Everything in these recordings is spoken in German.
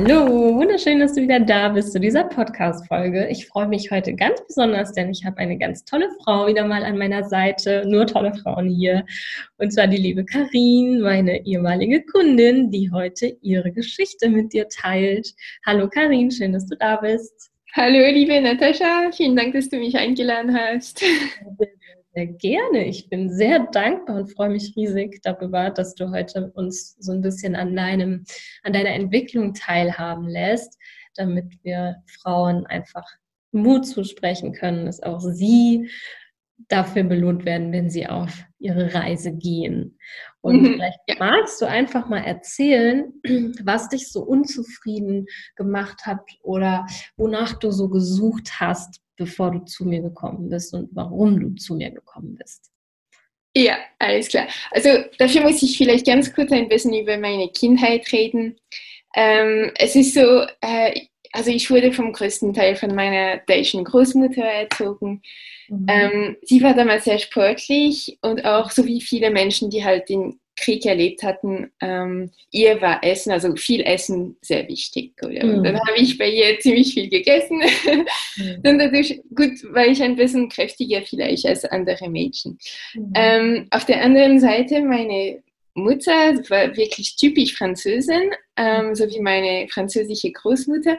Hallo, wunderschön, dass du wieder da bist zu dieser Podcast-Folge. Ich freue mich heute ganz besonders, denn ich habe eine ganz tolle Frau wieder mal an meiner Seite. Nur tolle Frauen hier. Und zwar die liebe Karin, meine ehemalige Kundin, die heute ihre Geschichte mit dir teilt. Hallo Karin, schön, dass du da bist. Hallo, liebe Natascha, vielen Dank, dass du mich eingeladen hast. Sehr gerne. Ich bin sehr dankbar und freue mich riesig darüber, dass du heute uns so ein bisschen an deinem, an deiner Entwicklung teilhaben lässt, damit wir Frauen einfach Mut zusprechen können, dass auch sie dafür belohnt werden, wenn sie auf ihre Reise gehen. Und mhm, vielleicht magst du einfach mal erzählen, was dich so unzufrieden gemacht hat oder wonach du so gesucht hast, bevor du zu mir gekommen bist und warum du zu mir gekommen bist. Ja, alles klar. Also dafür muss ich vielleicht ganz kurz ein bisschen über meine Kindheit reden. Ähm, es ist so, äh, also ich wurde vom größten Teil von meiner deutschen Großmutter erzogen. Mhm. Ähm, sie war damals sehr sportlich und auch so wie viele Menschen, die halt in Krieg erlebt hatten, ähm, ihr war Essen, also viel Essen, sehr wichtig. Oder? Mhm. Dann habe ich bei ihr ziemlich viel gegessen. Mhm. Dann dadurch, gut, war ich ein bisschen kräftiger vielleicht als andere Mädchen. Mhm. Ähm, auf der anderen Seite, meine Mutter war wirklich typisch Französin, ähm, so wie meine französische Großmutter.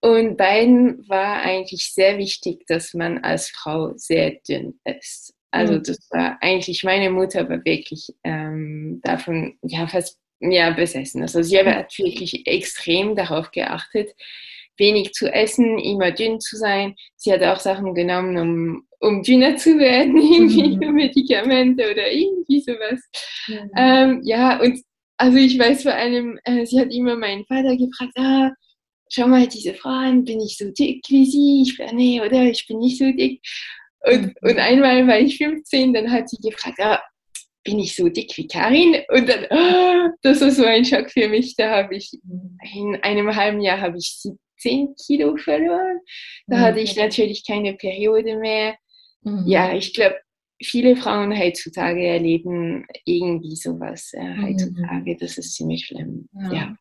Und beiden war eigentlich sehr wichtig, dass man als Frau sehr dünn ist. Also mhm. das war eigentlich, meine Mutter war wirklich ähm, davon ja fast ja, besessen. Also sie mhm. hat wirklich extrem darauf geachtet, wenig zu essen, immer dünn zu sein. Sie hat auch Sachen genommen, um, um dünner zu werden, irgendwie mhm. Medikamente oder irgendwie sowas. Mhm. Ähm, ja, und also ich weiß vor allem, äh, sie hat immer meinen Vater gefragt, ah, schau mal diese Frauen, bin ich so dick wie sie? Ich bin, nee, oder ich bin nicht so dick. Und, und einmal war ich 15, dann hat sie gefragt, ah, bin ich so dick wie Karin? Und dann, oh, das war so ein Schock für mich. Da habe ich, in einem halben Jahr habe ich 17 Kilo verloren. Da mhm. hatte ich natürlich keine Periode mehr. Mhm. Ja, ich glaube, viele Frauen heutzutage erleben irgendwie sowas äh, mhm. heutzutage. Das ist ziemlich schlimm. Ja. ja.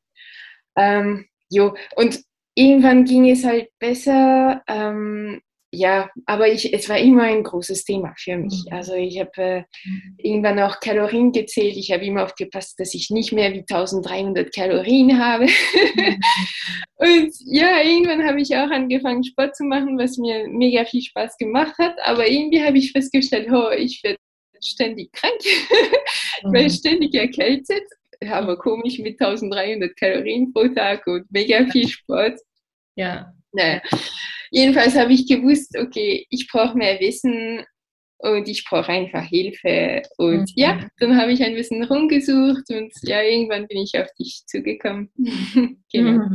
Ähm, jo, und irgendwann ging es halt besser. Ähm, ja, aber ich, es war immer ein großes Thema für mich. Mhm. Also ich habe äh, mhm. irgendwann auch Kalorien gezählt. Ich habe immer aufgepasst, dass ich nicht mehr wie 1300 Kalorien habe. Mhm. Und ja, irgendwann habe ich auch angefangen, Sport zu machen, was mir mega viel Spaß gemacht hat. Aber irgendwie habe ich festgestellt, oh, ich werde ständig krank, ich werde ständig erkältet. Aber komisch mit 1300 Kalorien pro Tag und mega viel Sport. Ja. Naja. Jedenfalls habe ich gewusst, okay, ich brauche mehr Wissen und ich brauche einfach Hilfe. Und mhm. ja, dann habe ich ein bisschen rumgesucht und ja, irgendwann bin ich auf dich zugekommen. genau.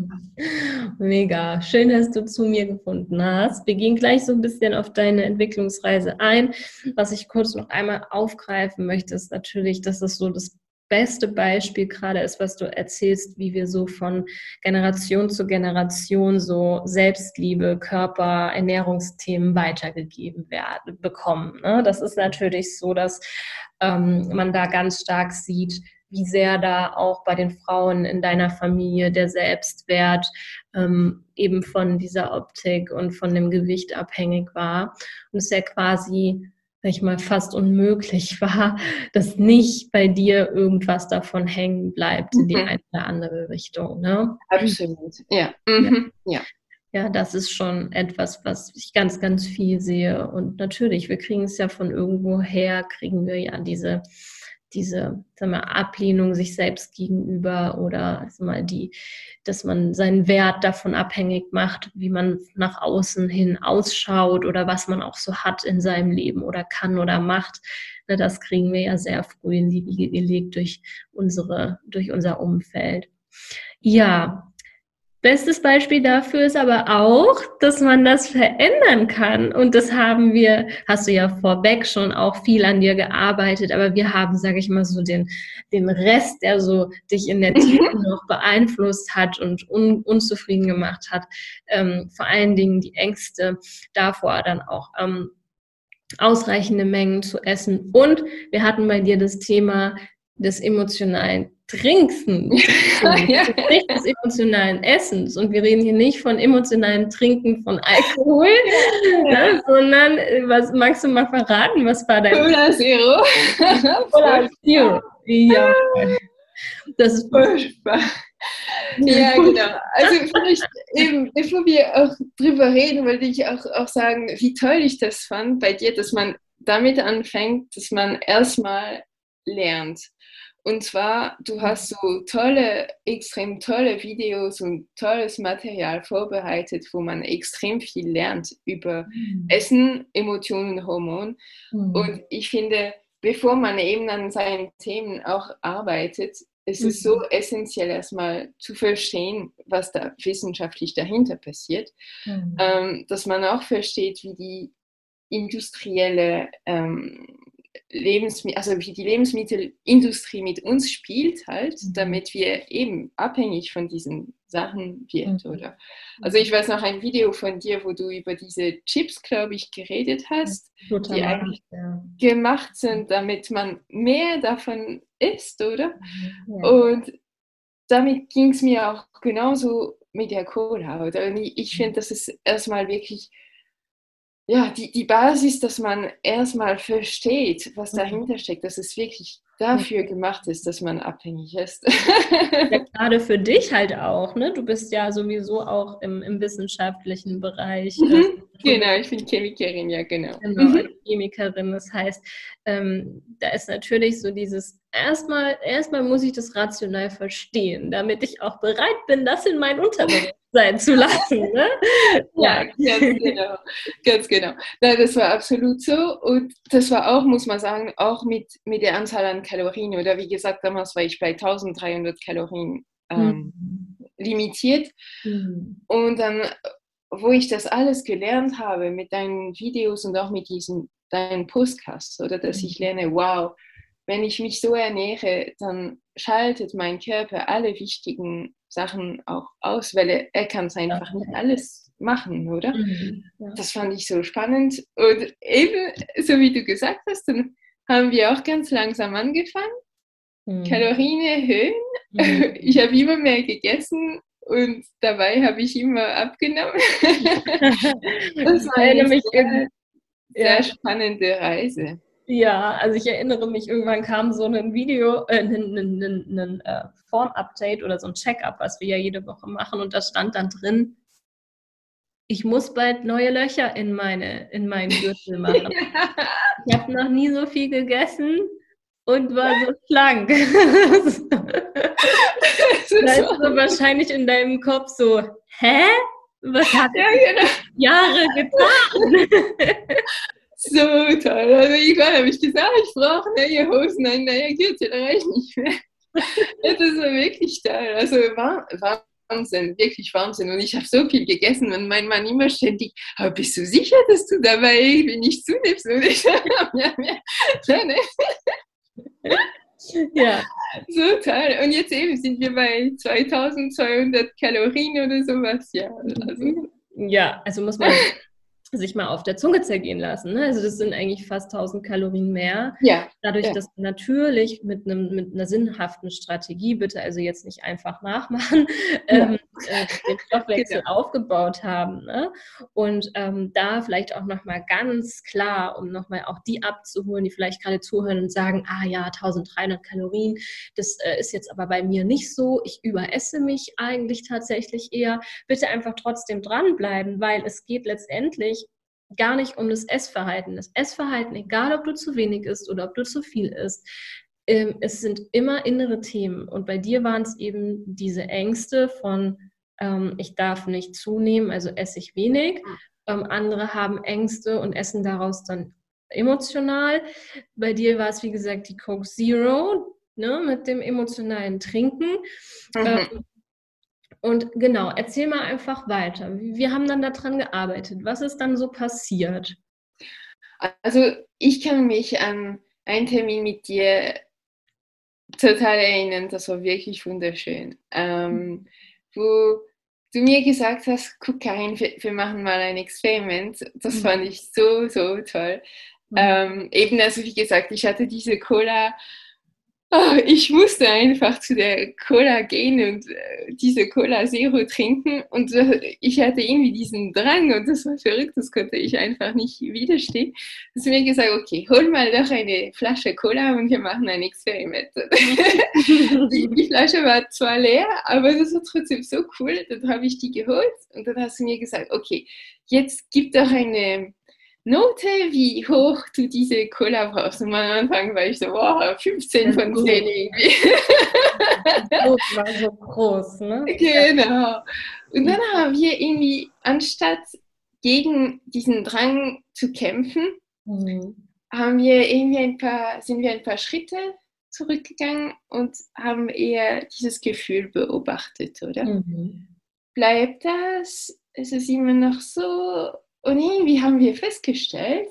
Mega. Schön, dass du zu mir gefunden hast. Wir gehen gleich so ein bisschen auf deine Entwicklungsreise ein. Was ich kurz noch einmal aufgreifen möchte, ist natürlich, dass es so das beste Beispiel gerade ist, was du erzählst, wie wir so von Generation zu Generation so Selbstliebe, Körper, Ernährungsthemen weitergegeben werden, bekommen. Ne? Das ist natürlich so, dass ähm, man da ganz stark sieht, wie sehr da auch bei den Frauen in deiner Familie der Selbstwert ähm, eben von dieser Optik und von dem Gewicht abhängig war. Und es ja quasi sag ich mal, fast unmöglich war, dass nicht bei dir irgendwas davon hängen bleibt in die mhm. eine oder andere Richtung. Ne? Absolut, ja. Mhm. ja. Ja, das ist schon etwas, was ich ganz, ganz viel sehe. Und natürlich, wir kriegen es ja von irgendwo her, kriegen wir ja diese diese sag mal, Ablehnung sich selbst gegenüber oder mal, die, dass man seinen Wert davon abhängig macht, wie man nach außen hin ausschaut oder was man auch so hat in seinem Leben oder kann oder macht. Ne, das kriegen wir ja sehr früh in die Wiege gelegt durch unsere, durch unser Umfeld. Ja, Bestes Beispiel dafür ist aber auch, dass man das verändern kann. Und das haben wir, hast du ja vorweg schon auch viel an dir gearbeitet, aber wir haben, sage ich mal, so den, den Rest, der so dich in der Tiefe mhm. noch beeinflusst hat und un, unzufrieden gemacht hat. Ähm, vor allen Dingen die Ängste davor dann auch ähm, ausreichende Mengen zu essen. Und wir hatten bei dir das Thema des emotionalen Trinken, ja. nicht des emotionalen Essens. Und wir reden hier nicht von emotionalen Trinken von Alkohol, ja. ne, sondern äh, was magst du mal verraten? Was war dein Cola Zero? Cola Zero. Ja. Das ist furchtbar. Ja, genau. Also vielleicht eben, bevor wir auch drüber reden, wollte ich auch, auch sagen, wie toll ich das fand bei dir, dass man damit anfängt, dass man erstmal lernt. Und zwar, du hast so tolle, extrem tolle Videos und tolles Material vorbereitet, wo man extrem viel lernt über mhm. Essen, Emotionen, Hormone. Mhm. Und ich finde, bevor man eben an seinen Themen auch arbeitet, ist es so mhm. essentiell, erstmal zu verstehen, was da wissenschaftlich dahinter passiert, mhm. ähm, dass man auch versteht, wie die industrielle ähm, Lebensmittel, also wie die Lebensmittelindustrie mit uns spielt halt, mhm. damit wir eben abhängig von diesen Sachen wird, mhm. oder? Also ich weiß noch ein Video von dir, wo du über diese Chips, glaube ich, geredet hast, Total die eigentlich ja. gemacht sind, damit man mehr davon isst, oder? Mhm. Ja. Und damit ging es mir auch genauso mit der Cola, oder? Und ich, ich finde, das ist erstmal wirklich ja, die, die Basis, dass man erstmal versteht, was mhm. dahinter steckt, dass es wirklich dafür gemacht ist, dass man abhängig ist. ja, gerade für dich halt auch, ne? Du bist ja sowieso auch im, im wissenschaftlichen Bereich. Mhm. Äh, genau, ich bin Chemikerin, ja, genau. Genau, mhm. Chemikerin. Das heißt, ähm, da ist natürlich so dieses, erstmal, erstmal muss ich das rational verstehen, damit ich auch bereit bin, das in meinen Unterricht sein zu lassen. Ne? ja, ganz genau. Ganz genau. Nein, das war absolut so. Und das war auch, muss man sagen, auch mit, mit der Anzahl an Kalorien. Oder wie gesagt, damals war ich bei 1300 Kalorien ähm, mhm. limitiert. Mhm. Und dann, wo ich das alles gelernt habe mit deinen Videos und auch mit diesen deinen Postcasts, oder dass ich mhm. lerne, wow, wenn ich mich so ernähre, dann schaltet mein Körper alle wichtigen Sachen auch aus, weil er, kann es einfach nicht alles machen, oder? Mhm, ja. Das fand ich so spannend. Und eben, so wie du gesagt hast, dann haben wir auch ganz langsam angefangen. Mhm. Kalorien erhöhen. Mhm. Ich habe immer mehr gegessen und dabei habe ich immer abgenommen. das war eine sehr, sehr spannende Reise. Ja, also ich erinnere mich, irgendwann kam so ein Video, äh, ein, ein, ein, ein äh, Form-Update oder so ein Check-up, was wir ja jede Woche machen und da stand dann drin, ich muss bald neue Löcher in meine in meinen Gürtel machen. ich habe noch nie so viel gegessen und war so schlank. da ist so wahrscheinlich in deinem Kopf so, hä? Was hat ja, genau. Jahre getan? So toll. Also irgendwann habe ich gesagt, ich brauche neue Hosen, ein neuer Gürtel, da reicht nicht mehr. das war wirklich toll. Also war, Wahnsinn, wirklich Wahnsinn. Und ich habe so viel gegessen und mein Mann immer ständig, aber bist du sicher, dass du dabei irgendwie nicht zunimmst? Und ich ja, ja, ne? ja. So toll. Und jetzt eben sind wir bei 2200 Kalorien oder sowas. Ja, also. ja, also muss man sich mal auf der Zunge zergehen lassen. Ne? Also das sind eigentlich fast 1000 Kalorien mehr. Ja. Dadurch, ja. dass wir natürlich mit, einem, mit einer sinnhaften Strategie, bitte also jetzt nicht einfach nachmachen, ja. ähm, äh, den Stoffwechsel aufgebaut haben. Ne? Und ähm, da vielleicht auch nochmal ganz klar, um nochmal auch die abzuholen, die vielleicht gerade zuhören und sagen, ah ja, 1300 Kalorien, das äh, ist jetzt aber bei mir nicht so. Ich überesse mich eigentlich tatsächlich eher. Bitte einfach trotzdem dranbleiben, weil es geht letztendlich gar nicht um das Essverhalten. Das Essverhalten, egal ob du zu wenig isst oder ob du zu viel isst, ähm, es sind immer innere Themen. Und bei dir waren es eben diese Ängste von, ähm, ich darf nicht zunehmen, also esse ich wenig. Ähm, andere haben Ängste und essen daraus dann emotional. Bei dir war es, wie gesagt, die Coke Zero ne, mit dem emotionalen Trinken. Mhm. Und genau, erzähl mal einfach weiter. Wir haben dann daran gearbeitet. Was ist dann so passiert? Also ich kann mich an einen Termin mit dir total erinnern. Das war wirklich wunderschön. Ähm, wo du mir gesagt hast, guck Karin, wir, wir machen mal ein Experiment. Das mhm. fand ich so, so toll. Mhm. Ähm, eben, also wie gesagt, ich hatte diese Cola Oh, ich musste einfach zu der Cola gehen und äh, diese Cola Zero trinken und äh, ich hatte irgendwie diesen Drang und das war verrückt, das konnte ich einfach nicht widerstehen. Da mir gesagt, okay, hol mal doch eine Flasche Cola und wir machen ein Experiment. die, die, Flasche war zwar leer, aber das war trotzdem so cool. Dann habe ich die geholt und dann hast du mir gesagt, okay, jetzt gib doch eine Note, wie hoch du diese Cola brauchst. Und am Anfang war ich so, wow, 15 von 10 irgendwie. Das war so groß, ne? Genau. Und dann haben wir irgendwie, anstatt gegen diesen Drang zu kämpfen, mhm. haben wir irgendwie ein paar, sind wir ein paar Schritte zurückgegangen und haben eher dieses Gefühl beobachtet, oder? Mhm. Bleibt das? Ist es immer noch so? Und irgendwie haben wir festgestellt,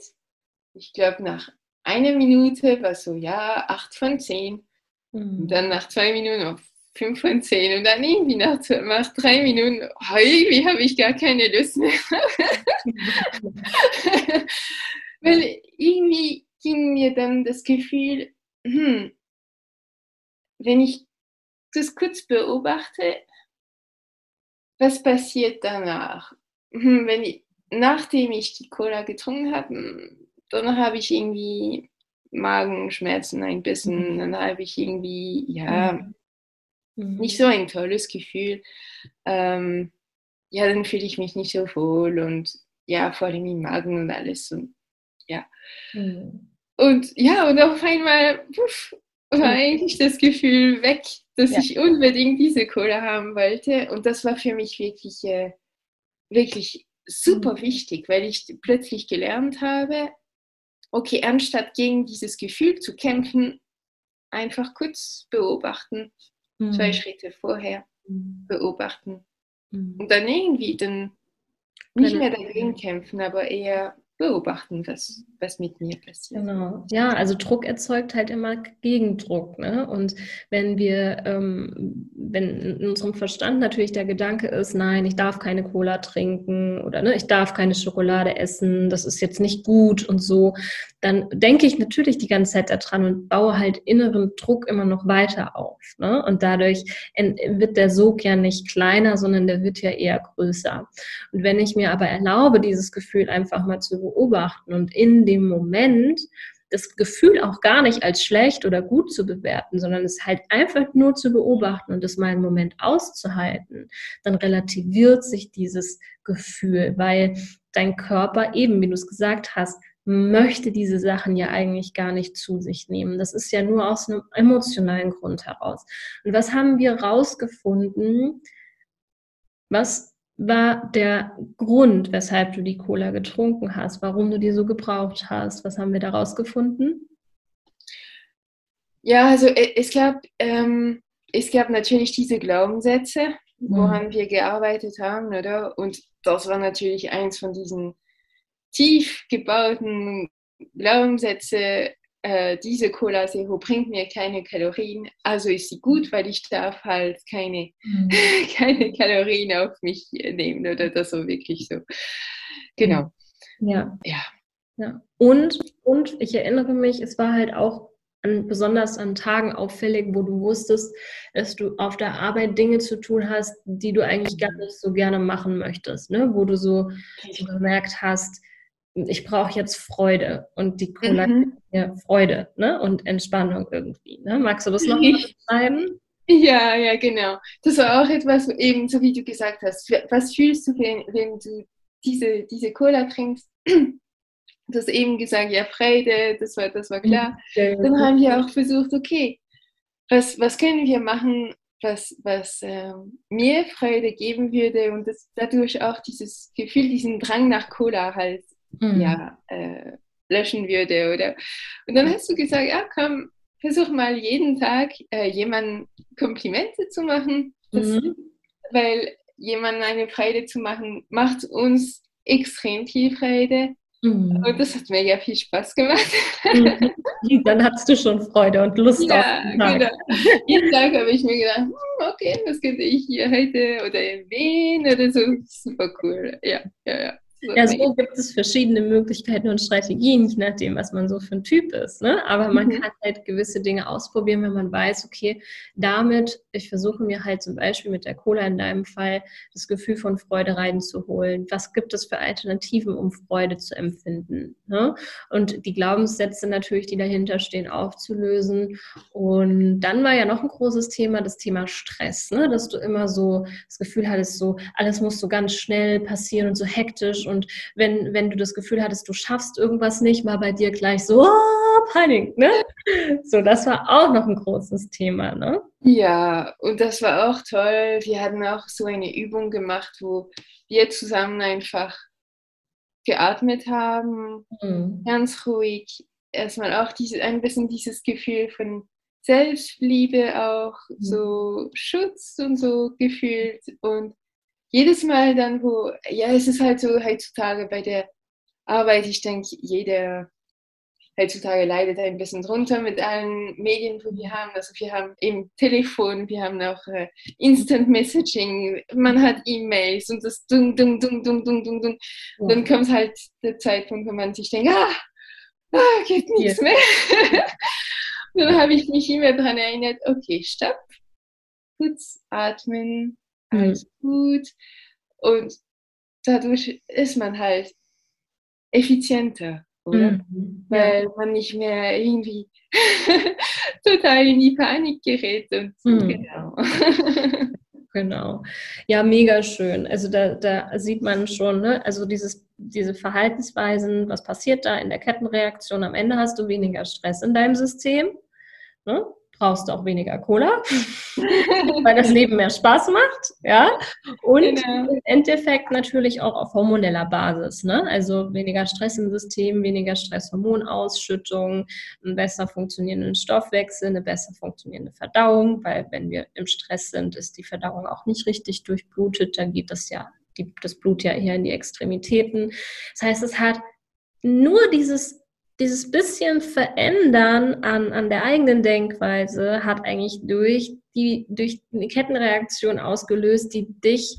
ich glaube nach einer Minute war so, ja, acht von zehn. Mhm. Und dann nach zwei Minuten auf fünf von zehn. Und dann irgendwie nach, nach drei Minuten, oh, irgendwie habe ich gar keine Lust mehr. Weil irgendwie ging mir dann das Gefühl, hm, wenn ich das kurz beobachte, was passiert danach? Hm, wenn ich, nachdem ich die Cola getrunken habe, dann habe ich irgendwie Magenschmerzen ein bisschen, mhm. dann habe ich irgendwie, ja, mhm. nicht so ein tolles Gefühl. Ähm, ja, dann fühle ich mich nicht so wohl und ja, vor allem im Magen und alles und ja. Mhm. Und ja, und auf einmal puff, war eigentlich das Gefühl weg, dass ja. ich unbedingt diese Cola haben wollte und das war für mich wirklich, äh, wirklich super mhm. wichtig, weil ich plötzlich gelernt habe, okay, anstatt gegen dieses Gefühl zu kämpfen, einfach kurz beobachten, mhm. zwei Schritte vorher mhm. beobachten mhm. und dann irgendwie dann nicht mehr dagegen kämpfen, aber eher beobachten, was, was mit mir passiert. Genau. Ja, also Druck erzeugt halt immer Gegendruck. Ne? Und wenn wir, ähm, wenn in unserem Verstand natürlich der Gedanke ist, nein, ich darf keine Cola trinken oder ne, ich darf keine Schokolade essen, das ist jetzt nicht gut und so, dann denke ich natürlich die ganze Zeit daran und baue halt inneren Druck immer noch weiter auf. Ne? Und dadurch wird der Sog ja nicht kleiner, sondern der wird ja eher größer. Und wenn ich mir aber erlaube, dieses Gefühl einfach mal zu beobachten und in dem Moment das Gefühl auch gar nicht als schlecht oder gut zu bewerten, sondern es halt einfach nur zu beobachten und es mal einen Moment auszuhalten, dann relativiert sich dieses Gefühl, weil dein Körper eben, wie du es gesagt hast, möchte diese Sachen ja eigentlich gar nicht zu sich nehmen. Das ist ja nur aus einem emotionalen Grund heraus. Und was haben wir rausgefunden? Was war der Grund, weshalb du die Cola getrunken hast, warum du die so gebraucht hast? Was haben wir daraus gefunden? Ja, also äh, es gab, ähm, es gab natürlich diese Glaubenssätze, woran mhm. wir gearbeitet haben, oder? Und das war natürlich eins von diesen tief gebauten Glaubenssätze, äh, diese Cola Zero bringt mir keine Kalorien, also ist sie gut, weil ich darf halt keine, mhm. keine Kalorien auf mich nehmen oder das so wirklich so. Genau. Ja. Ja. ja. Und, und ich erinnere mich, es war halt auch an, besonders an Tagen auffällig, wo du wusstest, dass du auf der Arbeit Dinge zu tun hast, die du eigentlich gar nicht so gerne machen möchtest, ne? wo du so, so gemerkt hast, ich brauche jetzt Freude und die Cola mhm. mir Freude ne? und Entspannung irgendwie. Ne? Magst du das noch mal beschreiben? Ja, ja, genau. Das war auch etwas, eben so wie du gesagt hast. Was fühlst du, wenn, wenn du diese, diese Cola trinkst? Du hast eben gesagt, ja, Freude, das war, das war klar. Ja, Dann haben wir auch versucht, okay, was, was können wir machen, was, was äh, mir Freude geben würde und das, dadurch auch dieses Gefühl, diesen Drang nach Cola halt mhm. ja, äh, löschen würde. Oder? Und dann hast du gesagt, ja, komm, versuch mal jeden Tag äh, jemandem Komplimente zu machen. Das, mhm. weil jemandem eine Freude zu machen, macht uns extrem viel Freude. Mhm. Und das hat mega viel Spaß gemacht. Mhm. Dann hattest du schon Freude und Lust ja, auf den Tag. Genau. Jeden Tag habe ich mir gedacht, hm, okay, was könnte ich hier heute oder in Wien oder so. Super cool. Ja, ja, ja. Ja, so gibt es verschiedene Möglichkeiten und Strategien, je nachdem, was man so für ein Typ ist. Ne? Aber man mhm. kann halt gewisse Dinge ausprobieren, wenn man weiß, okay, damit, ich versuche mir halt zum Beispiel mit der Cola in deinem Fall das Gefühl von Freude reinzuholen. Was gibt es für Alternativen, um Freude zu empfinden? Ne? Und die Glaubenssätze natürlich, die dahinter stehen, aufzulösen. Und dann war ja noch ein großes Thema, das Thema Stress, ne? dass du immer so das Gefühl hattest, so alles muss so ganz schnell passieren und so hektisch und wenn, wenn du das Gefühl hattest, du schaffst irgendwas nicht, war bei dir gleich so, oh, Panik, ne? So, das war auch noch ein großes Thema, ne? Ja, und das war auch toll. Wir hatten auch so eine Übung gemacht, wo wir zusammen einfach geatmet haben, mhm. ganz ruhig. Erstmal auch diese, ein bisschen dieses Gefühl von Selbstliebe auch, mhm. so Schutz und so gefühlt und jedes Mal dann, wo, ja, es ist halt so heutzutage bei der Arbeit, ich denke, jeder heutzutage leidet ein bisschen drunter mit allen Medien, wo wir haben. Also wir haben im Telefon, wir haben auch äh, Instant Messaging, man hat E-Mails und das dung, dung, dung, dung, dung, dung, dung. Ja. Dann kommt halt der Zeitpunkt, wo man sich denkt, ah, ah geht nichts yeah. mehr. dann habe ich mich immer daran erinnert, okay, stopp, kurz atmen, alles gut. Und dadurch ist man halt effizienter, oder? Mhm. Weil ja. man nicht mehr irgendwie total in die Panik gerät. Und mhm. Genau. Genau. Ja, mega schön. Also da, da sieht man schon, ne? also dieses, diese Verhaltensweisen, was passiert da in der Kettenreaktion? Am Ende hast du weniger Stress in deinem System. Ne? Brauchst du auch weniger Cola, weil das Leben mehr Spaß macht, ja. Und genau. im Endeffekt natürlich auch auf hormoneller Basis, ne? Also weniger Stress im System, weniger Stresshormonausschüttung, einen besser funktionierenden Stoffwechsel, eine besser funktionierende Verdauung, weil wenn wir im Stress sind, ist die Verdauung auch nicht richtig durchblutet, dann geht das ja, das Blut ja eher in die Extremitäten. Das heißt, es hat nur dieses dieses bisschen Verändern an, an der eigenen Denkweise hat eigentlich durch die, durch eine Kettenreaktion ausgelöst, die dich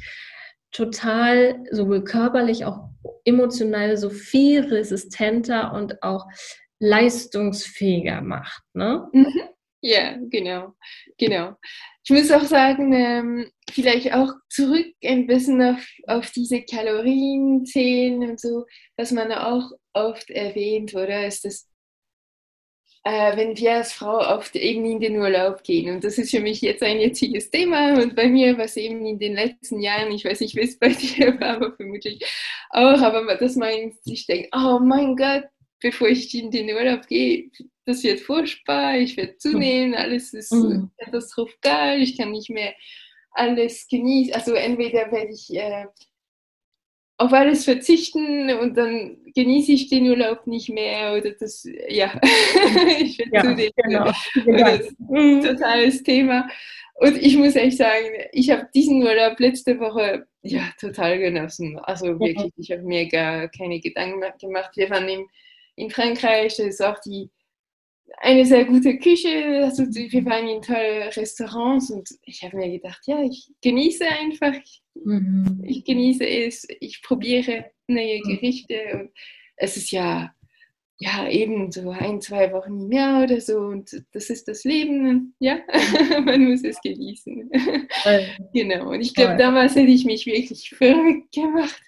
total sowohl körperlich, auch emotional so viel resistenter und auch leistungsfähiger macht. Ne? Mhm. Ja, genau, genau. Ich muss auch sagen, ähm, vielleicht auch zurück ein bisschen auf, auf diese Kalorienzählen und so, was man auch oft erwähnt, oder? Ist das, äh, wenn wir als Frau oft eben in den Urlaub gehen. Und das ist für mich jetzt ein jetziges Thema. Und bei mir war es eben in den letzten Jahren, ich weiß nicht, wie es bei dir war, aber vermutlich auch, aber dass man sich denkt, oh mein Gott, bevor ich in den Urlaub gehe, das wird furchtbar, ich werde zunehmen, alles ist mhm. katastrophal, ich kann nicht mehr alles genießen. Also entweder werde ich äh, auf alles verzichten und dann genieße ich den Urlaub nicht mehr oder das, ja, ich finde ja, zudem genau. mhm. totales Thema. Und ich muss echt sagen, ich habe diesen Urlaub letzte Woche ja total genossen. Also wirklich, ich habe mir gar keine Gedanken gemacht. Wir waren in, in Frankreich, das ist auch die eine sehr gute Küche, also wir waren in tolle Restaurants und ich habe mir gedacht, ja, ich genieße einfach, mhm. ich genieße es, ich probiere neue mhm. Gerichte und es ist ja, ja eben so ein, zwei Wochen im Jahr oder so und das ist das Leben, ja, man muss es genießen. genau, und ich glaube, damals hätte ich mich wirklich verrückt gemacht.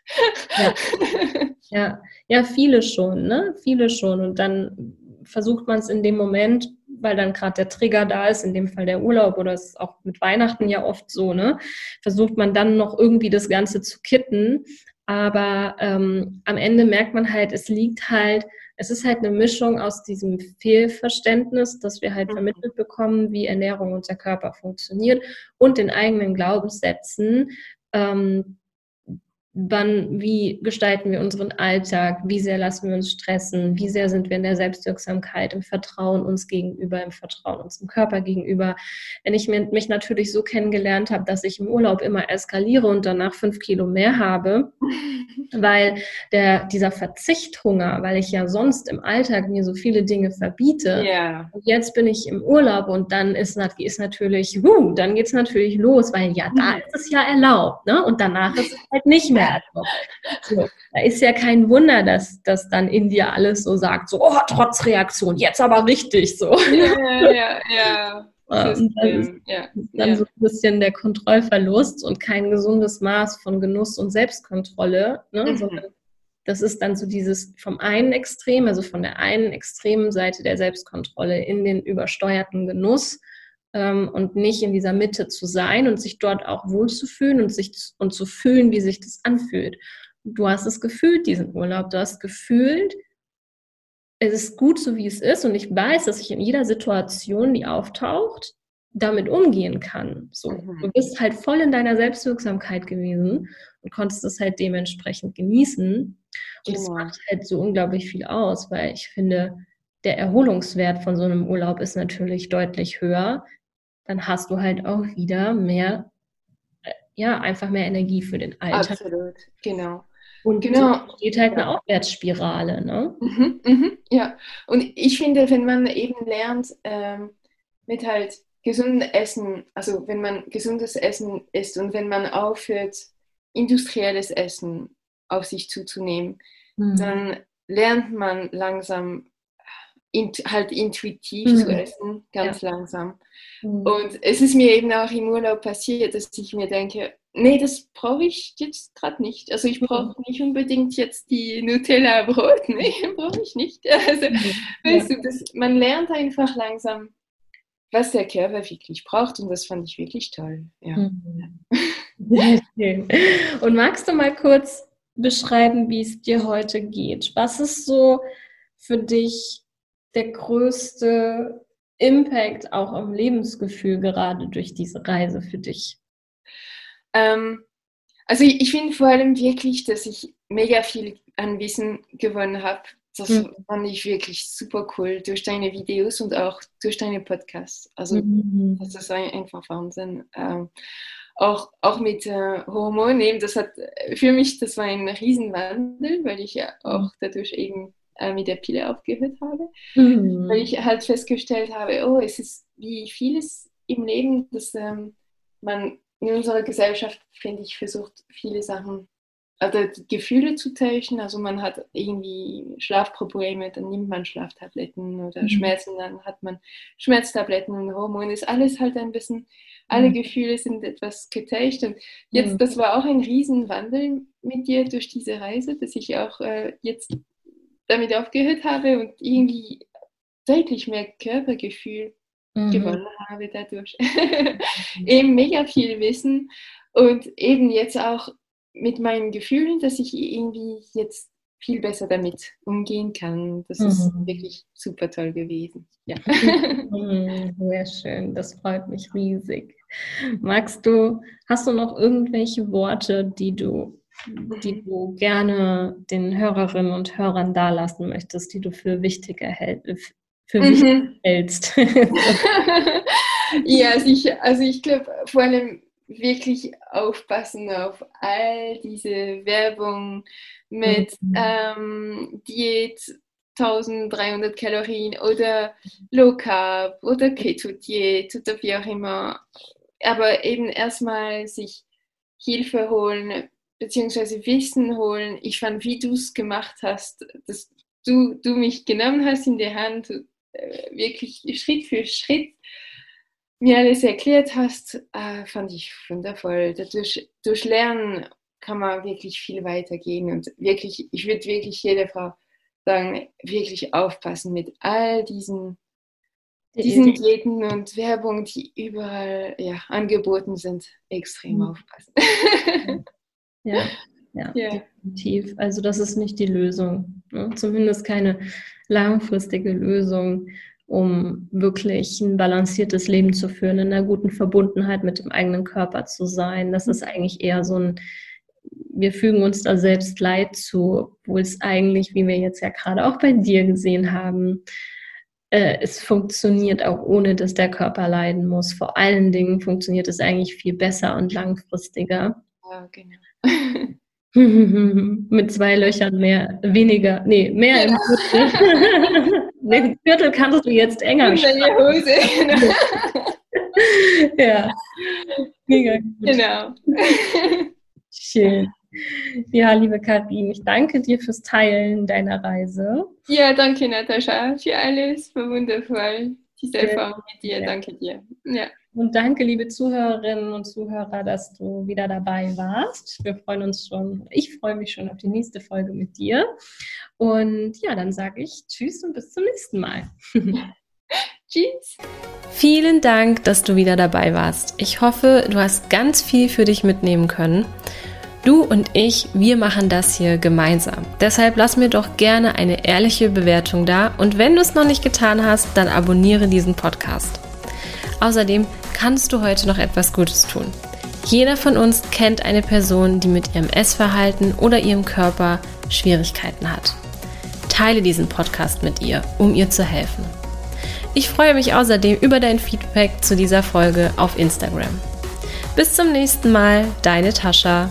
ja. ja. ja, viele schon, ne, viele schon und dann versucht man es in dem Moment, weil dann gerade der Trigger da ist, in dem Fall der Urlaub oder es ist auch mit Weihnachten ja oft so, ne? Versucht man dann noch irgendwie das Ganze zu kitten. Aber ähm, am Ende merkt man halt, es liegt halt, es ist halt eine Mischung aus diesem Fehlverständnis, dass wir halt mhm. vermittelt bekommen, wie Ernährung und der Körper funktioniert und den eigenen Glaubenssätzen, ähm, wann, wie gestalten wir unseren Alltag, wie sehr lassen wir uns stressen, wie sehr sind wir in der Selbstwirksamkeit, im Vertrauen uns gegenüber, im Vertrauen unserem Körper gegenüber. Wenn ich mich natürlich so kennengelernt habe, dass ich im Urlaub immer eskaliere und danach fünf Kilo mehr habe, weil der, dieser Verzichthunger, weil ich ja sonst im Alltag mir so viele Dinge verbiete, yeah. jetzt bin ich im Urlaub und dann ist, ist natürlich, uh, dann geht es natürlich los, weil ja, da mhm. ist es ja erlaubt, ne? Und danach ist es halt nicht mehr Erdbeer. So, da ist ja kein Wunder, dass, dass dann in dir alles so sagt, so, oh, trotz Reaktion, jetzt aber richtig so. Ja, ja, ja. Und dann ist ja, dann ja. so ein bisschen der Kontrollverlust und kein gesundes Maß von Genuss und Selbstkontrolle, ne? Mhm. das ist dann so dieses vom einen Extrem, also von der einen extremen Seite der Selbstkontrolle in den übersteuerten Genuss ähm, und nicht in dieser Mitte zu sein und sich dort auch wohlzufühlen und sich und zu fühlen, wie sich das anfühlt. Du hast es gefühlt, diesen Urlaub. Du hast gefühlt, es ist gut so, wie es ist. Und ich weiß, dass ich in jeder Situation, die auftaucht, damit umgehen kann. So, mhm. du bist halt voll in deiner Selbstwirksamkeit gewesen und konntest es halt dementsprechend genießen. Und es genau. macht halt so unglaublich viel aus, weil ich finde, der Erholungswert von so einem Urlaub ist natürlich deutlich höher, dann hast du halt auch wieder mehr, äh, ja, einfach mehr Energie für den Alltag. Absolut, genau. Und genau. so geht halt eine Aufwärtsspirale, ne? Mhm, mhm, ja, und ich finde, wenn man eben lernt, ähm, mit halt gesundem Essen, also wenn man gesundes Essen isst und wenn man aufhört, industrielles Essen auf sich zuzunehmen, mhm. dann lernt man langsam int halt intuitiv mhm. zu essen, ganz ja. langsam. Mhm. Und es ist mir eben auch im Urlaub passiert, dass ich mir denke, nee, das brauche ich jetzt gerade nicht. Also ich brauche mhm. nicht unbedingt jetzt die Nutella-Brot, nee, brauche ich nicht. Also, mhm. weißt du, das, man lernt einfach langsam, was der Körper wirklich braucht und das fand ich wirklich toll. Ja. Mhm. Und magst du mal kurz beschreiben, wie es dir heute geht? Was ist so für dich der größte Impact auch am Lebensgefühl gerade durch diese Reise für dich? Ähm, also ich, ich finde vor allem wirklich, dass ich mega viel an Wissen gewonnen habe. Das mhm. fand ich wirklich super cool durch deine Videos und auch durch deine Podcasts. Also mhm. das ist einfach Wahnsinn. Ähm, auch, auch mit äh, Hormonen, das hat für mich, das war ein Riesenwandel, weil ich ja auch dadurch eben äh, mit der Pille aufgehört habe, mhm. weil ich halt festgestellt habe, oh, es ist wie vieles im Leben, dass ähm, man in unserer Gesellschaft, finde ich, versucht, viele Sachen, also Gefühle zu täuschen. Also man hat irgendwie Schlafprobleme, dann nimmt man Schlaftabletten oder mhm. Schmerzen, dann hat man Schmerztabletten und Hormone. Ist alles halt ein bisschen, alle mhm. Gefühle sind etwas getäuscht. Und jetzt, mhm. das war auch ein Riesenwandel mit dir durch diese Reise, dass ich auch äh, jetzt damit aufgehört habe und irgendwie deutlich mehr Körpergefühl mhm. gewonnen habe dadurch. eben mega viel Wissen und eben jetzt auch mit meinen Gefühlen, dass ich irgendwie jetzt viel besser damit umgehen kann. Das mhm. ist wirklich super toll gewesen. Ja. Mhm, sehr schön, das freut mich riesig. Magst du, hast du noch irgendwelche Worte, die du die du gerne den Hörerinnen und Hörern dalassen möchtest, die du für wichtig, erhält, für mhm. wichtig hältst? ja, sicher. Also ich glaube, vor allem wirklich aufpassen auf all diese Werbung mit mhm. ähm, Diät 1300 Kalorien oder Low Carb oder Keto Diät oder wie auch immer. Aber eben erstmal sich Hilfe holen, beziehungsweise Wissen holen. Ich fand, wie du es gemacht hast, dass du, du mich genommen hast in die Hand, äh, wirklich Schritt für Schritt mir alles erklärt hast, äh, fand ich wundervoll. Dadurch, durch Lernen kann man wirklich viel weitergehen und wirklich, ich würde wirklich jeder Frau sagen, wirklich aufpassen mit all diesen, diesen Diäten und Werbung, die überall ja, angeboten sind, extrem mhm. aufpassen. Ja, ja, yeah. definitiv. Also das ist nicht die Lösung. Ne? Zumindest keine langfristige Lösung, um wirklich ein balanciertes Leben zu führen, in einer guten Verbundenheit mit dem eigenen Körper zu sein. Das ist eigentlich eher so ein wir fügen uns da selbst Leid zu, obwohl es eigentlich, wie wir jetzt ja gerade auch bei dir gesehen haben, äh, es funktioniert auch ohne, dass der Körper leiden muss. Vor allen Dingen funktioniert es eigentlich viel besser und langfristiger. Ja, genau. Mit zwei Löchern mehr, weniger, nee, mehr ja. im Gürtel. Den Gürtel kannst du jetzt enger Hose, genau. ja, mega gut. Genau. Schön. Ja, liebe Karin, ich danke dir fürs Teilen deiner Reise. Ja, danke Natascha für alles. War wundervoll. Diese Erfahrung mit dir. Danke dir. Ja. Und danke, liebe Zuhörerinnen und Zuhörer, dass du wieder dabei warst. Wir freuen uns schon, ich freue mich schon auf die nächste Folge mit dir. Und ja, dann sage ich Tschüss und bis zum nächsten Mal. Tschüss. Vielen Dank, dass du wieder dabei warst. Ich hoffe, du hast ganz viel für dich mitnehmen können. Du und ich, wir machen das hier gemeinsam. Deshalb lass mir doch gerne eine ehrliche Bewertung da und wenn du es noch nicht getan hast, dann abonniere diesen Podcast. Außerdem kannst du heute noch etwas Gutes tun. Jeder von uns kennt eine Person, die mit ihrem Essverhalten oder ihrem Körper Schwierigkeiten hat. Teile diesen Podcast mit ihr, um ihr zu helfen. Ich freue mich außerdem über dein Feedback zu dieser Folge auf Instagram. Bis zum nächsten Mal, deine Tascha.